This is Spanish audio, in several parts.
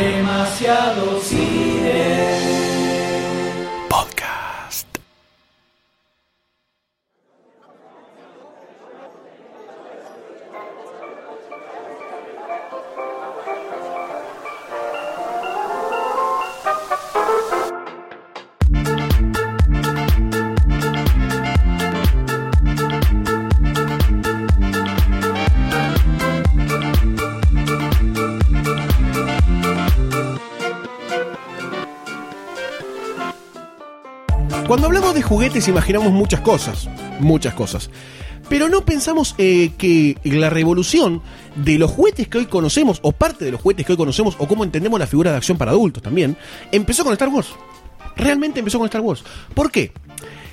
Demasiado cine. Juguetes imaginamos muchas cosas, muchas cosas. Pero no pensamos eh, que la revolución de los juguetes que hoy conocemos, o parte de los juguetes que hoy conocemos, o cómo entendemos la figura de acción para adultos también, empezó con Star Wars. Realmente empezó con Star Wars. ¿Por qué?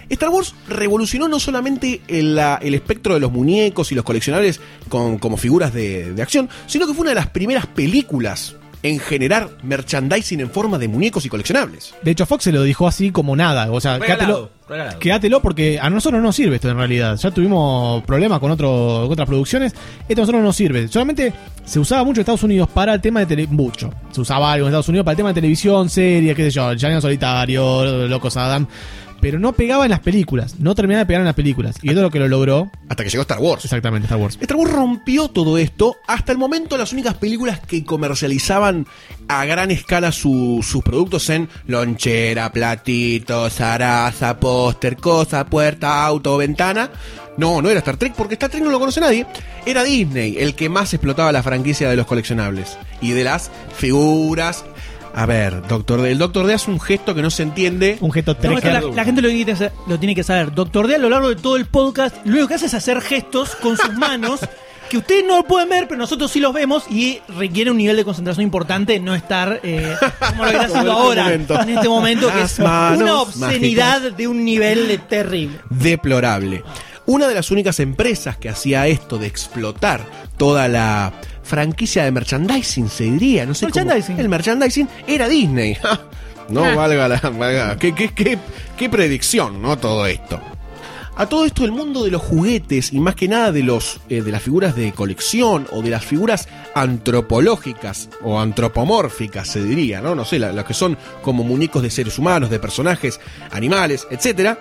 Star Wars revolucionó no solamente el, espectro de los muñecos y los coleccionables como figuras de acción, sino que fue una de las primeras películas en generar merchandising en forma de muñecos y coleccionables. De hecho, Fox se lo dijo así como nada. O sea, Regalado, quédatelo, regalado. quédatelo porque a nosotros no nos sirve esto en realidad. Ya tuvimos problemas con, otro, con otras producciones. Esto a nosotros no nos sirve. Solamente se usaba mucho en Estados Unidos para el tema de tele, mucho. Se usaba algo en Estados Unidos para el tema de televisión, series, qué sé yo, Llanero Solitario, Locos Adam. Pero no pegaba en las películas. No terminaba de pegar en las películas. Y esto es lo que lo logró. Hasta que llegó Star Wars. Exactamente, Star Wars. Star Wars rompió todo esto. Hasta el momento, las únicas películas que comercializaban a gran escala su- sus productos en lonchera, platito, zaraza, póster, cosa, puerta, auto, ventana. No, no era Star Trek, porque Star Trek no lo conoce nadie. Era Disney el que más explotaba la franquicia de los coleccionables y de las figuras. A ver, Doctor D. El Doctor D hace un gesto que no se entiende. Un gesto No, la, la gente lo tiene, que sa- lo tiene que saber. Doctor D a lo largo de todo el podcast, lo único que hace es hacer gestos con sus manos que ustedes no lo pueden ver, pero nosotros sí los vemos y requiere un nivel de concentración importante no estar eh, como lo que está haciendo este ahora, momento. en este momento, que es una obscenidad de un nivel terrible. deplorable. Una de las únicas empresas que hacía esto de explotar toda la franquicia de merchandising, se diría, no sé cómo- Merchandising. El merchandising era Disney. no valga la. Valga, qué, qué, qué, qué predicción, ¿no? Todo esto. A todo esto, el mundo de los juguetes y más que nada de los eh, de las figuras de colección o de las figuras antropológicas o antropomórficas, se diría, ¿no? No sé, la- las que son como muñecos de seres humanos, de personajes, animales, etcétera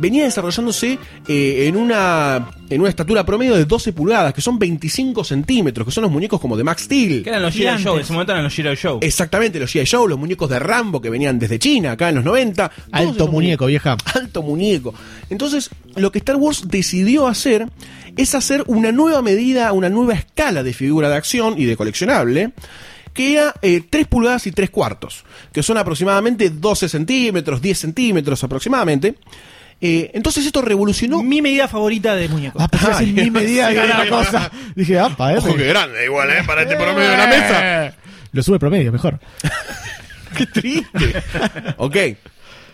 venía desarrollándose eh, en, una, en una estatura promedio de 12 pulgadas, que son 25 centímetros, que son los muñecos como de Max Steel. Que eran los G.I. Show, en ese momento eran los G.I. Show. Exactamente, los G.I. Joe, los muñecos de Rambo que venían desde China, acá en los 90. todos Alto muñeco, vieja. Alto muñeco. Entonces, lo que Star Wars decidió hacer es hacer una nueva medida, una nueva escala de figura de acción y de coleccionable, que era eh, 3 pulgadas y 3 cuartos, que son aproximadamente 12 centímetros, 10 centímetros aproximadamente. Eh, entonces esto revolucionó Mi medida favorita de muñecos. Ah, mi medida era la cosa. Dije, apa, eh. Ojo que grande igual, ¿eh? Para este promedio de la mesa. Lo sube promedio, mejor. Qué triste. ok.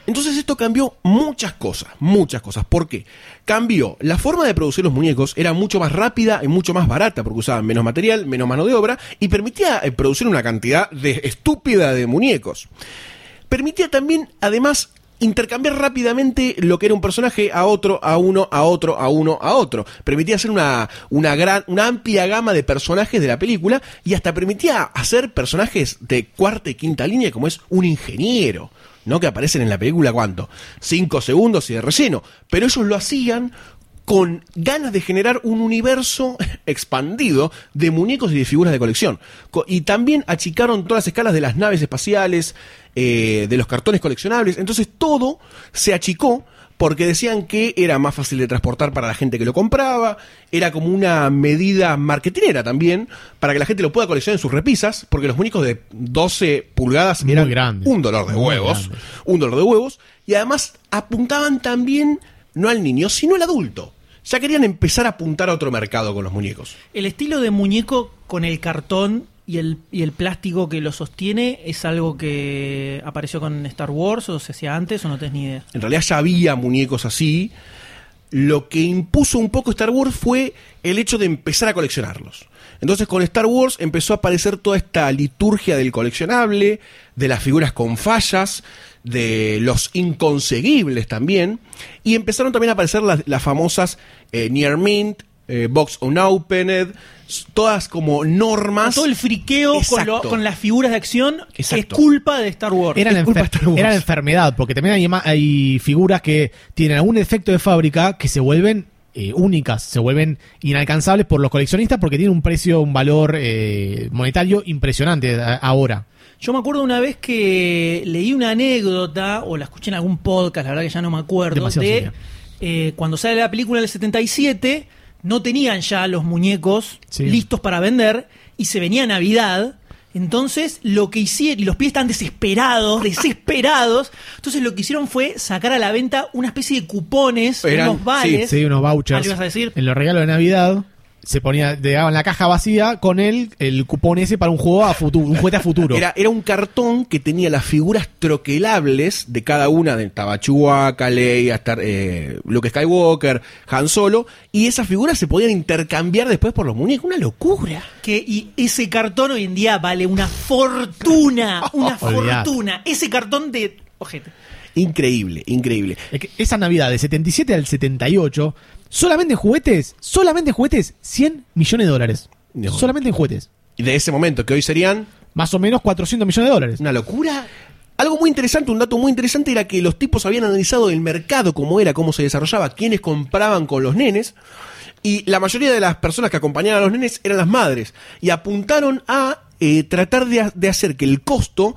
Entonces esto cambió muchas cosas, muchas cosas. ¿Por qué? Cambió la forma de producir los muñecos, era mucho más rápida y mucho más barata, porque usaban menos material, menos mano de obra, y permitía eh, producir una cantidad de estúpida de muñecos. Permitía también, además, intercambiar rápidamente lo que era un personaje a otro, a uno, a otro, a uno, a otro. Permitía hacer una, una gran, una amplia gama de personajes de la película y hasta permitía hacer personajes de cuarta y quinta línea como es un ingeniero. ¿No? Que aparecen en la película, ¿cuánto? Cinco segundos y de relleno. Pero ellos lo hacían con ganas de generar un universo expandido de muñecos y de figuras de colección. Co- Y también achicaron todas las escalas de las naves espaciales, eh, de los cartones coleccionables. Entonces todo se achicó porque decían que era más fácil de transportar para la gente que lo compraba, era como una medida marketinera también, para que la gente lo pueda coleccionar en sus repisas, porque los muñecos de 12 pulgadas Muy eran grandes. un dolor de Muy huevos, grandes. un dolor de huevos, y además apuntaban también no al niño, sino al adulto. Ya querían empezar a apuntar a otro mercado con los muñecos. El estilo de muñeco con el cartón y el, y el plástico que lo sostiene es algo que apareció con Star Wars o se hacía antes o no tenés ni idea. En realidad ya había muñecos así. Lo que impuso un poco Star Wars fue el hecho de empezar a coleccionarlos. Entonces con Star Wars empezó a aparecer toda esta liturgia del coleccionable, de las figuras con fallas, de los inconseguibles también, y empezaron también a aparecer las, las famosas eh, Near Mint, eh, Box Unopened, todas como normas. Todo el friqueo con, lo- con las figuras de acción que es culpa de Star Wars. Era la, enfer- de Star Wars. era la enfermedad, porque también hay, hay figuras que tienen algún defecto de fábrica que se vuelven eh, únicas, se vuelven inalcanzables por los coleccionistas porque tienen un precio, un valor eh, monetario impresionante ahora. Yo me acuerdo una vez que leí una anécdota, o la escuché en algún podcast, la verdad que ya no me acuerdo, Demasiado de eh, cuando sale la película del 77, no tenían ya los muñecos Sí. listos para vender y se venía Navidad. Entonces, lo que hicieron, y los pies están desesperados, desesperados. Entonces, lo que hicieron fue sacar a la venta una especie de cupones, Eran- unos vales. Sí, unos Ah, vouchers. ¿le ibas a decir? En los regalos de Navidad se ponía, te daban la caja vacía con el, el cupón ese para un juego a futuro, un juguete a futuro. Era, era un cartón que tenía las figuras troquelables de cada una, de estaba Chewbacca, Leia, Star- eh, Luke Skywalker, Han Solo, y esas figuras se podían intercambiar después por los muñecos. Una locura. Que, y ese cartón hoy en día vale una fortuna. Una fortuna. Ese cartón de. Ojete. Increíble, increíble. Es que esa Navidad del 77 al 78, solamente en juguetes, solamente en juguetes, 100 millones de dólares. No. Solamente en juguetes. Y de ese momento, que hoy serían Más o menos 400 millones de dólares. una locura. Algo muy interesante, un dato muy interesante era que los tipos habían analizado el mercado, cómo era, cómo se desarrollaba, quiénes compraban con los nenes. Y la mayoría de las personas que acompañaban a los nenes eran las madres. Y apuntaron a eh, tratar de, de hacer que el costo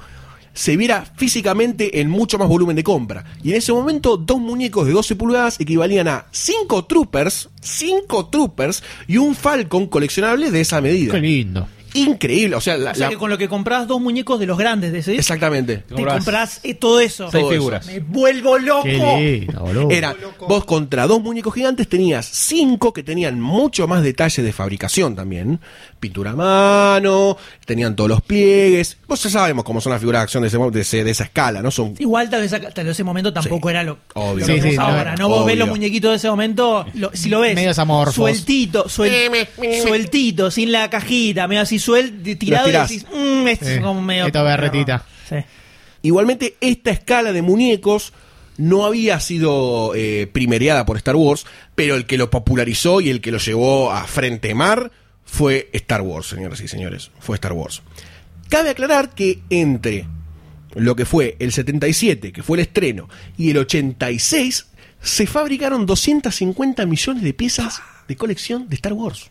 se viera físicamente en mucho más volumen de compra. Y en ese momento, dos muñecos de 12 pulgadas equivalían a 5 troopers, 5 troopers y un Falcon coleccionable de esa medida. Qué lindo. Increíble, o sea, la- O sea la- que con lo que compras dos muñecos de los grandes de ese, exactamente. te compras eh, todo eso. Seis Todo eso. figuras. Me vuelvo loco. Qué lindo, boludo. Era, vos contra dos muñecos gigantes tenías cinco que tenían mucho más detalle de fabricación también. Pintura a mano, tenían todos los pliegues. Vos ya sabemos cómo son las figuras de acción de, ese de, ese- de esa escala, ¿no? Son Igual tal vez, tal vez ese momento tampoco Sí. era lo, Obvio. lo que sí, ahora. No, vos ves los muñequitos de ese momento, lo- si lo ves Medios amorfos. sueltito, suel- sueltito, sin la cajita, medio así suelto, tirado y decís, "Mm, esto es Sí. como medio. Esta berretita. Sí. Igualmente, esta escala de muñecos no había sido eh, primereada por Star Wars, pero el que lo popularizó y el que lo llevó a frente mar fue Star Wars, señoras y señores. Fue Star Wars. Cabe aclarar que entre lo que fue el 77, que fue el estreno, y el 86, se fabricaron 250 millones de piezas de colección de Star Wars.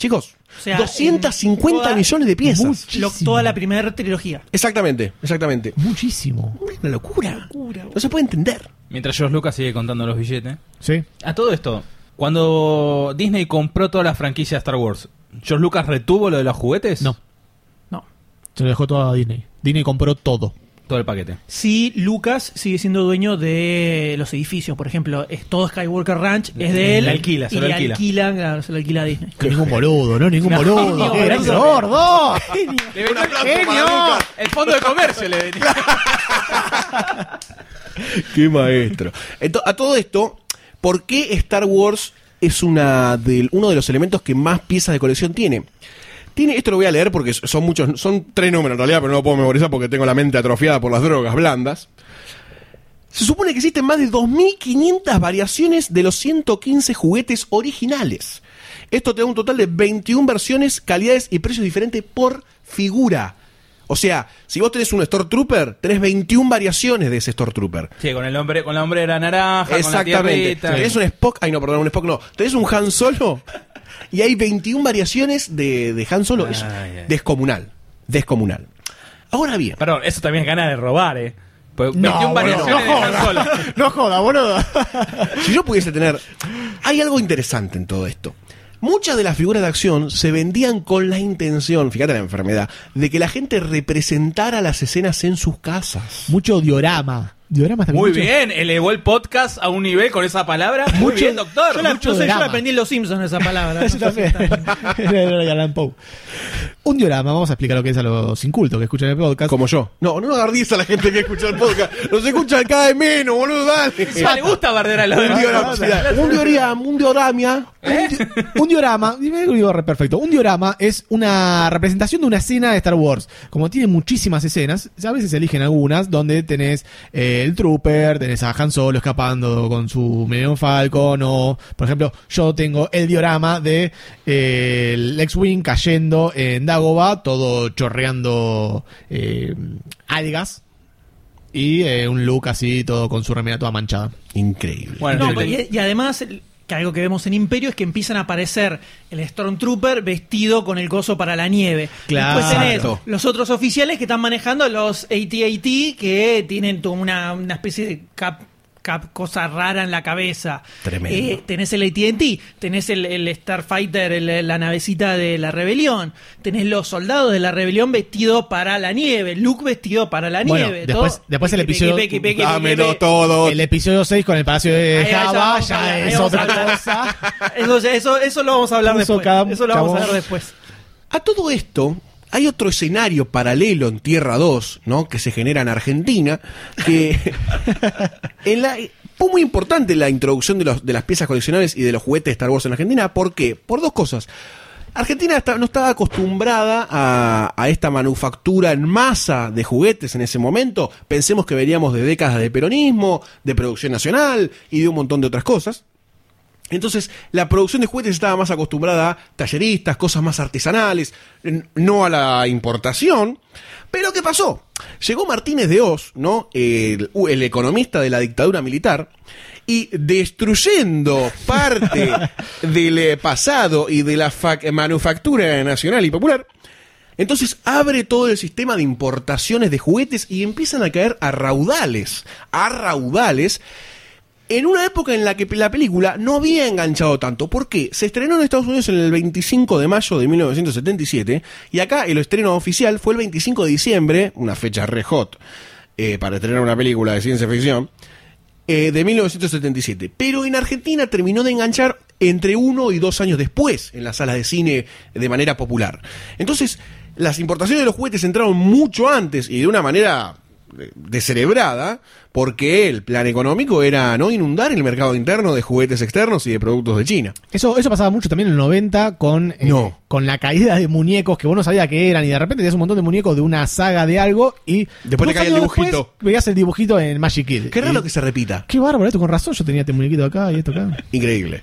Chicos, O sea, 250 en toda- millones de piezas. Lo- toda la primera trilogía. Exactamente, exactamente. Muchísimo. Una locura. No se puede entender. Mientras George Lucas sigue contando los billetes. Sí. A todo esto, cuando Disney compró toda la franquicia Star Wars, ¿George Lucas retuvo lo de los juguetes? No. No. Se lo dejó todo a Disney. Disney compró todo. Todo el paquete. Sí, Lucas sigue siendo dueño de los edificios, por ejemplo, es todo Skywalker Ranch, es de él. La alquila, se y lo le alquila. alquila, claro, se lo alquila a Disney. Que ningún boludo, ¿no? Ningún boludo. genio, ¡Qué gran gordo! Un aplauso El fondo de comercio le venía. Qué maestro. A todo esto, ¿por qué Star Wars es una del, uno de los elementos que más piezas de colección tiene? Tiene, esto lo voy a leer porque son muchos, son tres números en realidad, pero no lo puedo memorizar porque tengo la mente atrofiada por las drogas blandas. Se supone que existen más de 2.500 variaciones de los 115 juguetes originales. Esto te da un total de 21 versiones, calidades y precios diferentes por figura. O sea, si vos tenés un Stormtrooper, tenés 21 variaciones de ese Stormtrooper. Sí, con el hombre, con la hombrera naranja, con la Exactamente. Tenés un Spock, ay no, perdón, un Spock no. Tenés un Han Solo y hay 21 variaciones de, de Han Solo. Es Ay, ay. descomunal. Descomunal. Ahora bien, Perdón, eso también es ganas de robar, eh. Pues No, 21 boludo, variaciones no de Han Solo. No joda, boludo. si yo pudiese tener. Hay algo interesante en todo esto. Muchas de las figuras de acción se vendían con la intención, fíjate la enfermedad, de que la gente representara las escenas en sus casas. Mucho diorama. Diorama también. Muy mucho- bien, elevó el podcast a un nivel con esa palabra. Muy bien, doctor. Yo la, mucho no sé, yo la aprendí en Los Simpsons esa palabra. Eso No sé si también. Era de Alan Poe. Un diorama, vamos a explicar lo que es a los incultos que escuchan el podcast. Como yo. No, no agardies a la gente que escucha el podcast. Nos escuchan cada vez menos, boludo, dale. Le gusta barder a los Un diorama, un diorama, un dioramia. Un, di- un diorama, dime que lo digo re- perfecto. Un diorama es una representación de una escena de Star Wars. Como tiene muchísimas escenas, a veces se eligen algunas donde tenés eh, el Trooper, tenés a Han Solo escapando con su Millennium Falcon, o por ejemplo, yo tengo el diorama de eh, el X-Wing cayendo en Dagobah, todo chorreando eh, algas. Y eh, un look así, todo con su remera toda manchada. Increíble. Bueno, No, y, y además, que algo que vemos en Imperio es que empiezan a aparecer el Stormtrooper vestido con el gozo para la nieve. Claro. Después tenés los otros oficiales que están manejando los AT-AT que tienen como una, una especie de cap- cosa rara en la cabeza. Tremendo. Eh, tenés el AT&T, tenés el, el Starfighter, el- la navecita de la rebelión, tenés los soldados de la rebelión vestidos para la nieve, Luke vestido para la Bueno, nieve. después- todo- después el episodio- pequi, Dámelo pequi. todo. El episodio 6 con el Palacio de Ahí, ahí ya Java hablar, ya es otra cosa. Eso, eso, eso lo vamos a hablar Puso después. cada- eso lo vamos a hablar después. A todo esto, hay otro escenario paralelo en Tierra 2, ¿no? Que se genera en Argentina, que en la, fue muy importante la introducción de, los, de las piezas coleccionables y de los juguetes de Star Wars en Argentina. ¿Por qué? Por dos cosas. Argentina no estaba acostumbrada a, a esta manufactura en masa de juguetes en ese momento. Pensemos que veníamos de décadas de peronismo, de producción nacional y de un montón de otras cosas. Entonces, la producción de juguetes estaba más acostumbrada a talleristas, cosas más artesanales, no a la importación. Pero ¿qué pasó? Llegó Martínez de Oz, ¿no? El, el economista de la dictadura militar, y destruyendo parte del eh, pasado y de la fac- manufactura nacional y popular, entonces abre todo el sistema de importaciones de juguetes y empiezan a caer a raudales, a raudales, en una época en la que la película no había enganchado tanto. ¿Por qué? Se estrenó en Estados Unidos en el 25 de mayo de 1977 y acá el estreno oficial fue el 25 de diciembre, una fecha re hot eh, para estrenar una película de ciencia ficción, eh, de 1977. Pero en Argentina terminó de enganchar entre uno y dos años después en las salas de cine de manera popular. Entonces, las importaciones de los juguetes entraron mucho antes y de una manera descerebrada, porque el plan económico era no inundar el mercado interno de juguetes externos y de productos de China. Eso, eso pasaba mucho también en el 90 con, eh, No. con la caída de muñecos que vos no sabías que eran y de repente tenías un montón de muñecos de una saga de algo y Después te el después dibujito. veías el dibujito en Magic Kid. Qué raro Y- que se repita. Qué bárbaro, esto con razón yo tenía este muñequito acá y esto acá. Increíble.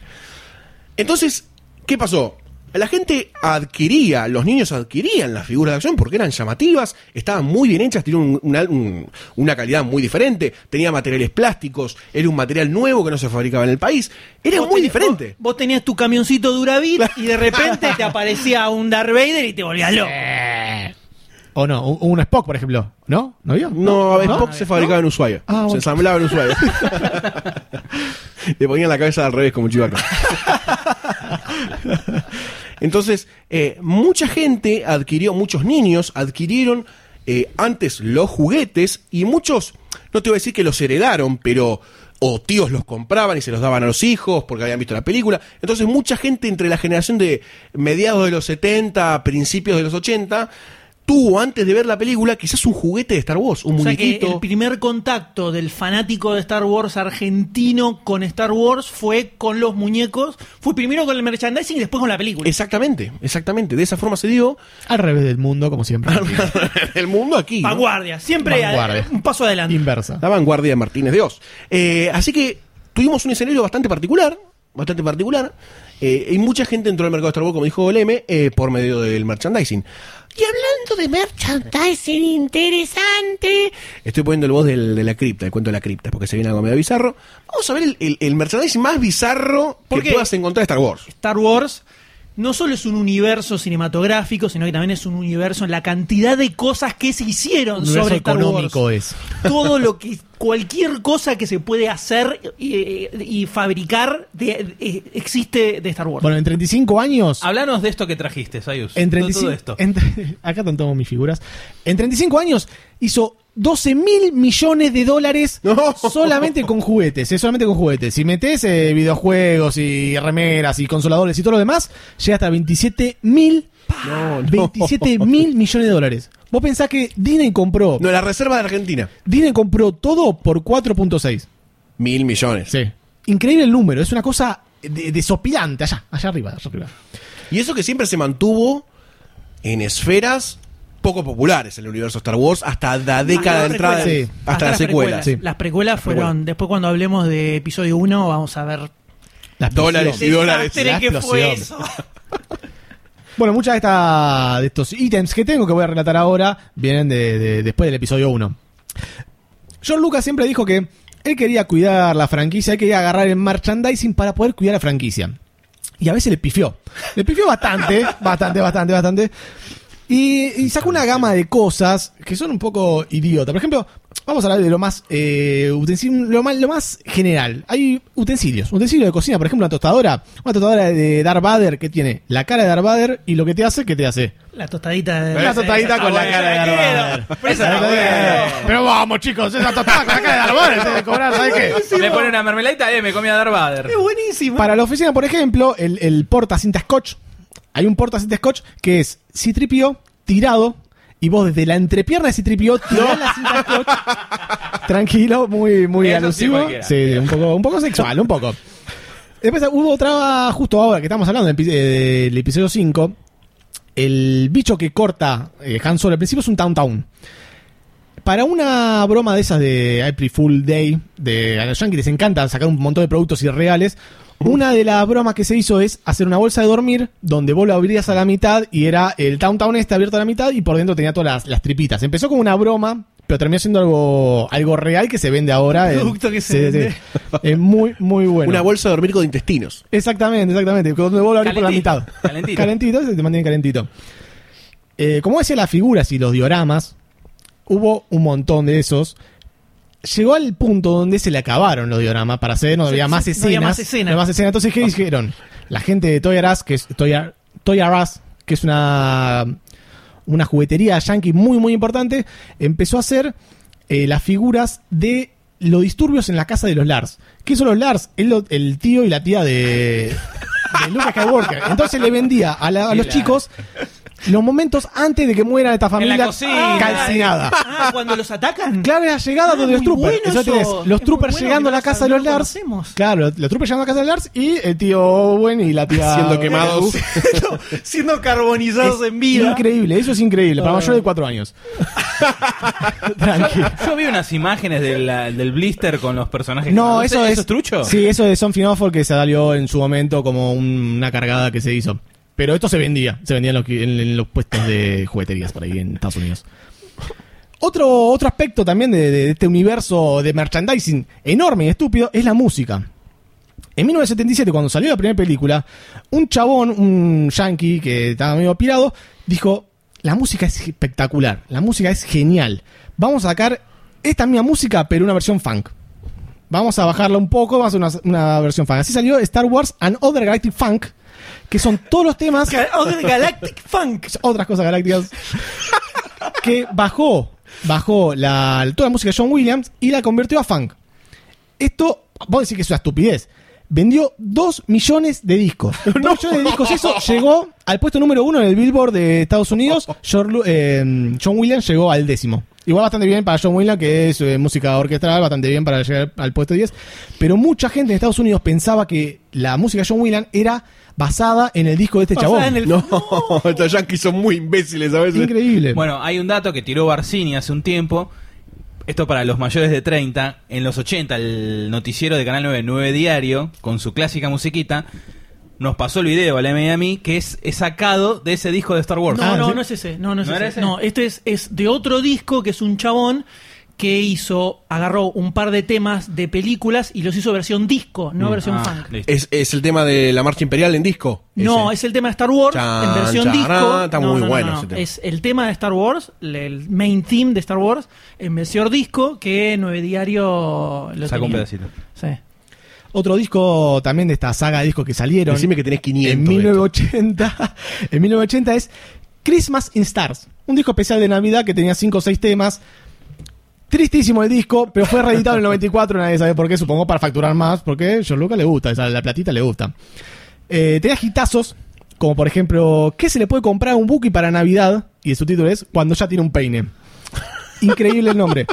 Entonces, ¿qué pasó? La gente adquiría, los niños adquirían las figuras de acción porque eran llamativas, estaban muy bien hechas, tenían un- una, un- una calidad muy diferente, tenía materiales plásticos, era un material nuevo que no se fabricaba en el país, era muy tenés- diferente. Vos, vos tenías tu camioncito Duravit y de repente te aparecía un Darth Vader y te volvías loco. O no, un, un Spock, por ejemplo. ¿No? ¿No vio? No, Spock se fabricaba en Ushuaia, Ah, se bueno. ensamblaba en Ushuaia. Le ponían la cabeza al revés como Chivaca. Entonces, eh, mucha gente adquirió, muchos niños adquirieron eh, antes los juguetes y muchos, no te voy a decir que los heredaron, pero o tíos los compraban y se los daban a los hijos porque habían visto la película. Entonces, mucha gente entre la generación de mediados de los 70, principios de los 80, tuvo antes de ver la película quizás un juguete de Star Wars, un O sea que muñequito. el primer contacto del fanático de Star Wars argentino con Star Wars fue con los muñecos. Fue primero con el merchandising y después con la película. Exactamente, exactamente. De esa forma se dio Al revés del mundo, como siempre. el mundo aquí. ¿no? Vanguardia, siempre Vanguardia. un paso adelante. Inversa. La vanguardia de Martínez de Oz. Eh, así que tuvimos un escenario bastante particular, bastante particular, eh, y mucha gente entró al mercado de Star Wars, como dijo Leme, eh, por medio del merchandising. Y hablando de merchandising interesante, estoy poniendo el voz del- de la cripta, el cuento de la cripta, porque se viene algo medio bizarro. Vamos a ver el, el- el merchandising más bizarro que Porque- puedas encontrar de Star Wars. Star Wars no solo es un universo cinematográfico, sino que también es un universo en la cantidad de cosas que se hicieron Un sobre Star económico Wars. es. Todo lo que, cualquier cosa que se puede hacer y, y fabricar de- de- existe de Star Wars. Bueno, en 35 años. Hablanos de esto que trajiste, Sayus. En Todo- 35, todo esto. en tre- acá están todas mis figuras. En 35 años hizo 12 mil millones de dólares No. solamente con juguetes, eh, solamente con juguetes. Si metes eh, videojuegos y remeras y consoladores y todo lo demás, llega hasta 27 mil No, no. 27 mil millones de dólares. Vos pensás que Disney compró No, la reserva de Argentina. Disney compró todo por 4.6. Mil millones. Sí. Increíble el número, es una cosa de- desopilante allá, allá arriba, allá arriba. Y eso que siempre se mantuvo en esferas poco populares en el universo Star Wars hasta la década de las entrada. Sí. hasta, las secuelas. Sí. Las precuelas fueron, después cuando hablemos de episodio 1, vamos a ver La Dólares y dólares. que fue eso. Bueno, muchas de, esta- de estos ítems que tengo que voy a relatar ahora vienen de, de- después del episodio 1. John Lucas siempre dijo que él quería cuidar la franquicia, él quería agarrar el merchandising para poder cuidar la franquicia. Y a veces le pifió. Le pifió bastante, bastante, bastante, bastante. Y, y sacó una gama de cosas que son un poco idiotas. Por ejemplo, vamos a hablar de lo más, eh, utensil- lo más, lo más general. Hay utensilios, utensilios de cocina, por ejemplo, una tostadora, una tostadora de Darth Vader que tiene la cara de Darth Vader y lo que te hace, ¿qué te hace? La tostadita de. Una tostadita con la cara de Darth. Vader. Pero vamos, chicos, esa tostada con la cara de Darth Vader se debe cobrar, ¿sabes qué? Le pone una mermeladita, eh, me comí a Darth Vader. Es buenísimo. Para la oficina, por ejemplo, el, el porta cinta scotch. Hay un porta cinta scotch que es Citripio tirado y vos desde la entrepierna de Citripio tirás la cinta scotch. Tranquilo, muy, muy Eso alusivo. Sí, un poco, un poco sexual, un poco. Después hubo otra, justo ahora que estamos hablando del, eh, del episodio 5, el bicho que corta eh, Han Solo al principio es un Town Town. Para una broma de esas de April Fool Day, de a los yankees les encanta sacar un montón de productos irreales. Una de las bromas que se hizo es hacer una bolsa de dormir donde vos lo abrías a la mitad y era el Town Town este abierto a la mitad y por dentro tenía todas las, las tripitas. Empezó como una broma, pero terminó siendo algo, algo real que se vende ahora. en- Producto que se vende. Es muy, muy bueno. Una bolsa de dormir con intestinos. Exactamente, exactamente. Donde vos lo abrís por la mitad. calentito. calentito, se te mantiene calentito. Eh, como decía, las figuras y los dioramas, hubo un montón de esos. Llegó al punto donde se le acabaron los dioramas para hacer, no había más se- escenas. no había más escenas. no había más escenas. Entonces, ¿qué dijeron? La gente de Toy R Us, que es Toy R, Toy R Us, que es una, una juguetería yankee muy, muy importante, empezó a hacer eh, las figuras de los disturbios en la casa de los Lars. ¿Qué son los Lars? Es lo- el tío y la tía de, de Luke Skywalker. Entonces le vendía a, la- a los chicos los momentos antes de que muera esta familia cocina. calcinada. Ah, cuando los atacan. Claro, la llegada Ah, de los troopers. bueno Eso tenés eso. los Es troopers bueno llegando a la casa de los lo Lars. conocemos. Claro, los troopers llegando a la casa de los Lars y el tío Owen y la tía. Siendo quemados. Siendo carbonizados Es en vida. Increíble, eso es increíble. Para mayores de cuatro años. Tranquilo. Yo vi unas imágenes de la- del blister con los personajes. No, eso es. ¿Eso es trucho? Sí, eso de Something Awful que se salió en su momento como un- una cargada que se hizo. Pero esto se vendía. Se vendía en los, puestos de jugueterías por ahí en Estados Unidos. Otro, otro aspecto también de, este universo de merchandising enorme y estúpido es la música. En 1977, cuando salió la primera película, un chabón, un yankee que estaba medio pirado, dijo, la música es espectacular, la música es genial. Vamos a sacar esta misma música, pero una versión funk. Vamos a bajarla un poco, vamos a hacer una, una versión funk. Así salió Star Wars and Other Galactic Funk, que son todos los temas, Galactic Funk. otras cosas galácticas, que bajó, bajó la, toda la música de John Williams y la convirtió a funk. Esto, vos decís que es una estupidez. Vendió 2 millones de discos. 2 millones de discos. Eso llegó al puesto número uno en el Billboard de Estados Unidos. John, eh, John Williams llegó al décimo. Igual bastante bien para John Williams, que es eh, música orquestral, bastante bien para llegar al puesto 10. Pero mucha gente en Estados Unidos pensaba que la música de John Williams era basada en el disco de este Basada chabón. en el- No, estos yankees son muy imbéciles a veces. Increíble. Bueno, hay un dato que tiró Barcini hace un tiempo. Esto para los mayores de 30. En los 80, el noticiero de Canal 9, 9 Diario, con su clásica musiquita, nos pasó el video a la y a mí, que es, es sacado de ese disco de Star Wars. No, Ah, no, ¿sí? no es ese. No, no es ¿No ese. ese? No, este es, es de otro disco que es un chabón que hizo, agarró un par de temas de películas y los hizo versión disco, no versión Ah, funk. Es, es el tema de la marcha imperial en disco. No, Ese. es el tema de Star Wars Chan, en versión chan, disco. está No, muy no, no, bueno no. ese tema. Es el tema de Star Wars, el main theme de Star Wars, en versión disco que Nueve Diario lo Sacó un pedacito. Sí. Otro disco también de esta saga de discos que salieron Decime que tenés 500. en de 1980, en 1980 es Christmas in Stars, un disco especial de Navidad que tenía 5 o 6 temas. Tristísimo el disco, pero fue reeditado en el 94, nadie sabe por qué, supongo para facturar más, porque a John Lucas le gusta, esa, la platita le gusta. Eh, tenía hitazos, como por ejemplo, ¿qué se le puede comprar a un Buki para Navidad? Y el subtítulo es Cuando ya tiene un peine. Increíble el nombre.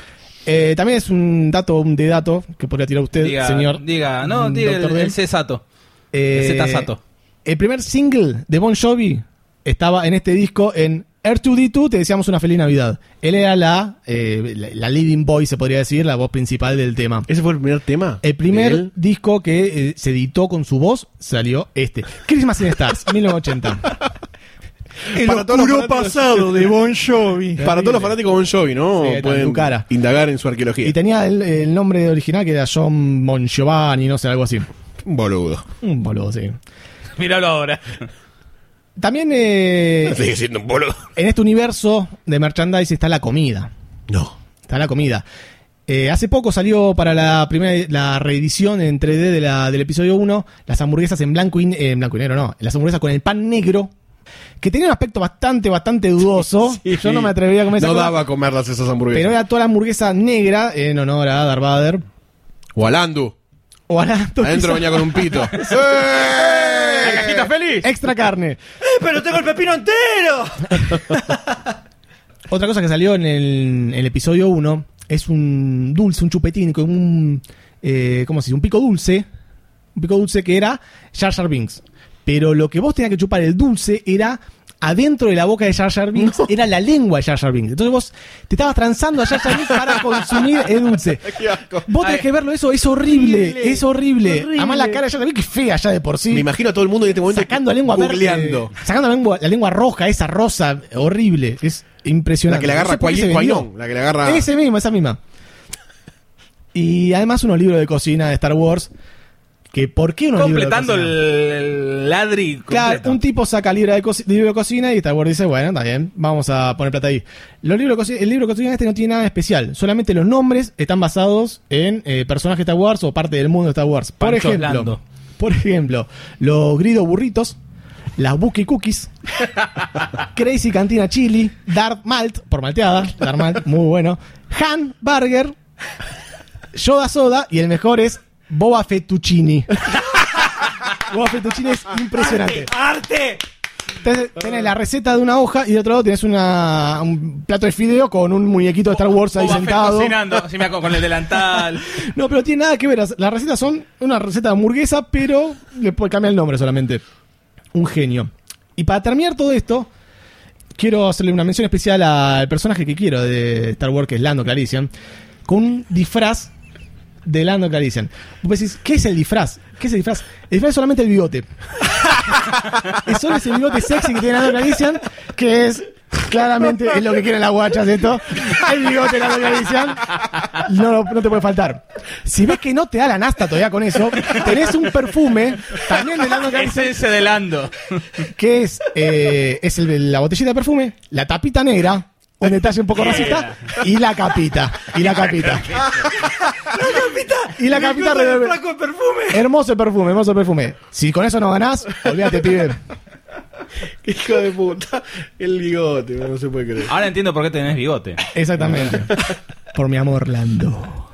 Eh, también es un dato, un de dato que podría tirar usted, Diga, señor. diga, no, diga el, el D. C Sato. Eh, el el primer single de Bon Jovi estaba en este disco en R2D2, te deseamos una feliz Navidad. Él era la, eh, la, la leading voice, se podría decir, la voz principal del tema. ¿Ese fue el primer tema? El primer disco que eh, se editó con su voz salió este. Christmas in Stars, 1980. El Para todos los pasado de Bon Jovi. Para todos los fanáticos de Bon Jovi, ¿no? Sí, Pueden cara. indagar en su arqueología. Y tenía el, el nombre original que era John Bon Giovanni, no sé, algo así. Un boludo. Un boludo, sí. Míralo ahora. También eh, Sigue siendo un boludo. en este universo de merchandise está la comida. No. Está la comida. Eh, hace poco salió para la primera la reedición en 3D de la, del episodio 1 las hamburguesas en blanco y, eh, en blanco y negro, no, las hamburguesas con el pan negro que tenía un aspecto bastante, bastante dudoso. Yo no me atrevería a comer No daba a comerlas esas hamburguesas. pero era toda la hamburguesa negra en honor a Darth Vader. O Alandu. O a la Adentro venía con un pito. ¡Eh! La cajita feliz. extra carne. ¡Eh, pero tengo el pepino entero! Otra cosa que salió en el, en el episodio 1 es un dulce, un chupetín con un. Eh, ¿Cómo se dice? Un pico dulce. Un pico dulce que era Jar Jar Binks. Pero lo que vos tenías que chupar el dulce era. Adentro de la boca de Jar Jar Binks era la lengua de Jar Jar Binks. Entonces vos te estabas transando a Jar Jar Binks para consumir el dulce. Qué asco. Vos tenés que verlo, eso es horrible. Horrible. Es horrible. Horrible. Además, la cara de Jar Jar Binks es fea ya de por sí Me imagino a todo el mundo en este momento sacando la lengua googleando. verde, sacando la lengua, la lengua roja, esa rosa, horrible, es La impresionante. que le agarra No sé La que le agarra. Ese mismo, esa misma. Y además unos libros de cocina de Star Wars. Que ¿por qué unos Completando libros de el ladri. Claro, completo. un tipo saca libro de, libro de cocina y Star Wars dice, bueno, está bien, vamos a poner plata ahí. Los libros de cocina, el libro de cocina este no tiene nada especial, solamente los nombres están basados en eh, personajes de Star Wars o parte del mundo de Star Wars. Por Pancho ejemplo, por ejemplo, los grido burritos, las Buki Cookies, Crazy Cantina Chili, Dark Malt, por malteada, Dark Malt, muy bueno, Han Burger, Yoda Soda y el mejor es Boba Fettuccini. Boba Fettuccini es impresionante. ¡Arte! Tenés, tenés la receta de una hoja y de otro lado tenés una, un plato de fideo con un muñequito de Star Wars ahí Boba Fett sentado. cocinando, sí me con el delantal. No, pero tiene nada que ver. Las recetas son una receta de hamburguesa, pero le puede cambiar el nombre solamente. Un genio. Y para terminar todo esto, quiero hacerle una mención especial al personaje que quiero de Star Wars, que es Lando Calrissian, con un disfraz de Lando Calrissian. Vos decís, ¿qué es el disfraz? ¿Qué es el disfraz? El disfraz es solamente el bigote. es solo ese bigote sexy que tiene Lando Calrissian, que es claramente es lo que quieren las guachas esto. El bigote de Lando Calrissian no, no te puede faltar. Si ves que no te da la nasta todavía con eso, tenés un perfume también de Lando Es Calrissian ese de Lando. que es, eh, es el- la botellita de perfume, la tapita negra, un detalle un poco racista, y la capita. Y la capita. Y la capita de re- flaco de perfume. Hermoso el perfume, hermoso el perfume. Si con eso no ganás, olvídate, pibe. Hijo de puta. El bigote, no se puede creer. Ahora entiendo por qué tenés bigote. Exactamente. Por mi amor, Lando.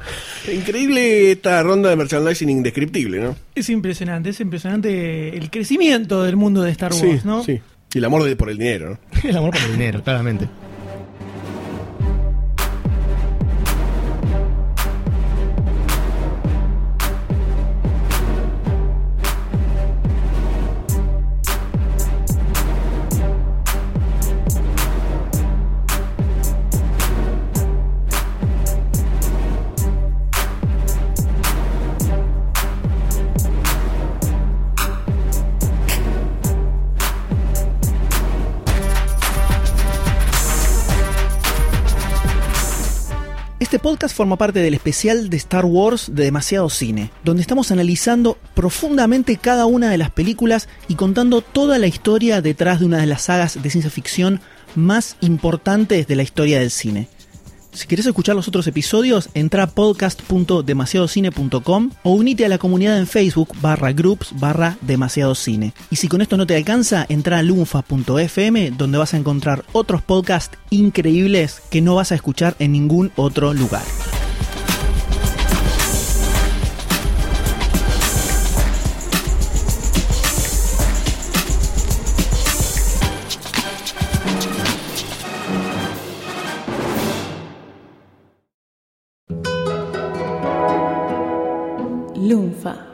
Increíble esta ronda de merchandising indescriptible, ¿no? Es impresionante, es impresionante el crecimiento del mundo de Star Wars, Sí, ¿no? sí. Y el amor de- por el dinero, ¿no? El amor por el dinero, claramente. Podcast forma parte del especial de Star Wars de Demasiado Cine, donde estamos analizando profundamente cada una de las películas y contando toda la historia detrás de una de las sagas de ciencia ficción más importantes de la historia del cine. Si querés escuchar los otros episodios, entra a podcast.demasiadocine.com o unite a la comunidad en Facebook barra groups barra demasiado cine. Y si con esto no te alcanza, entra a lunfa.fm donde vas a encontrar otros podcasts increíbles que no vas a escuchar en ningún otro lugar. 用法。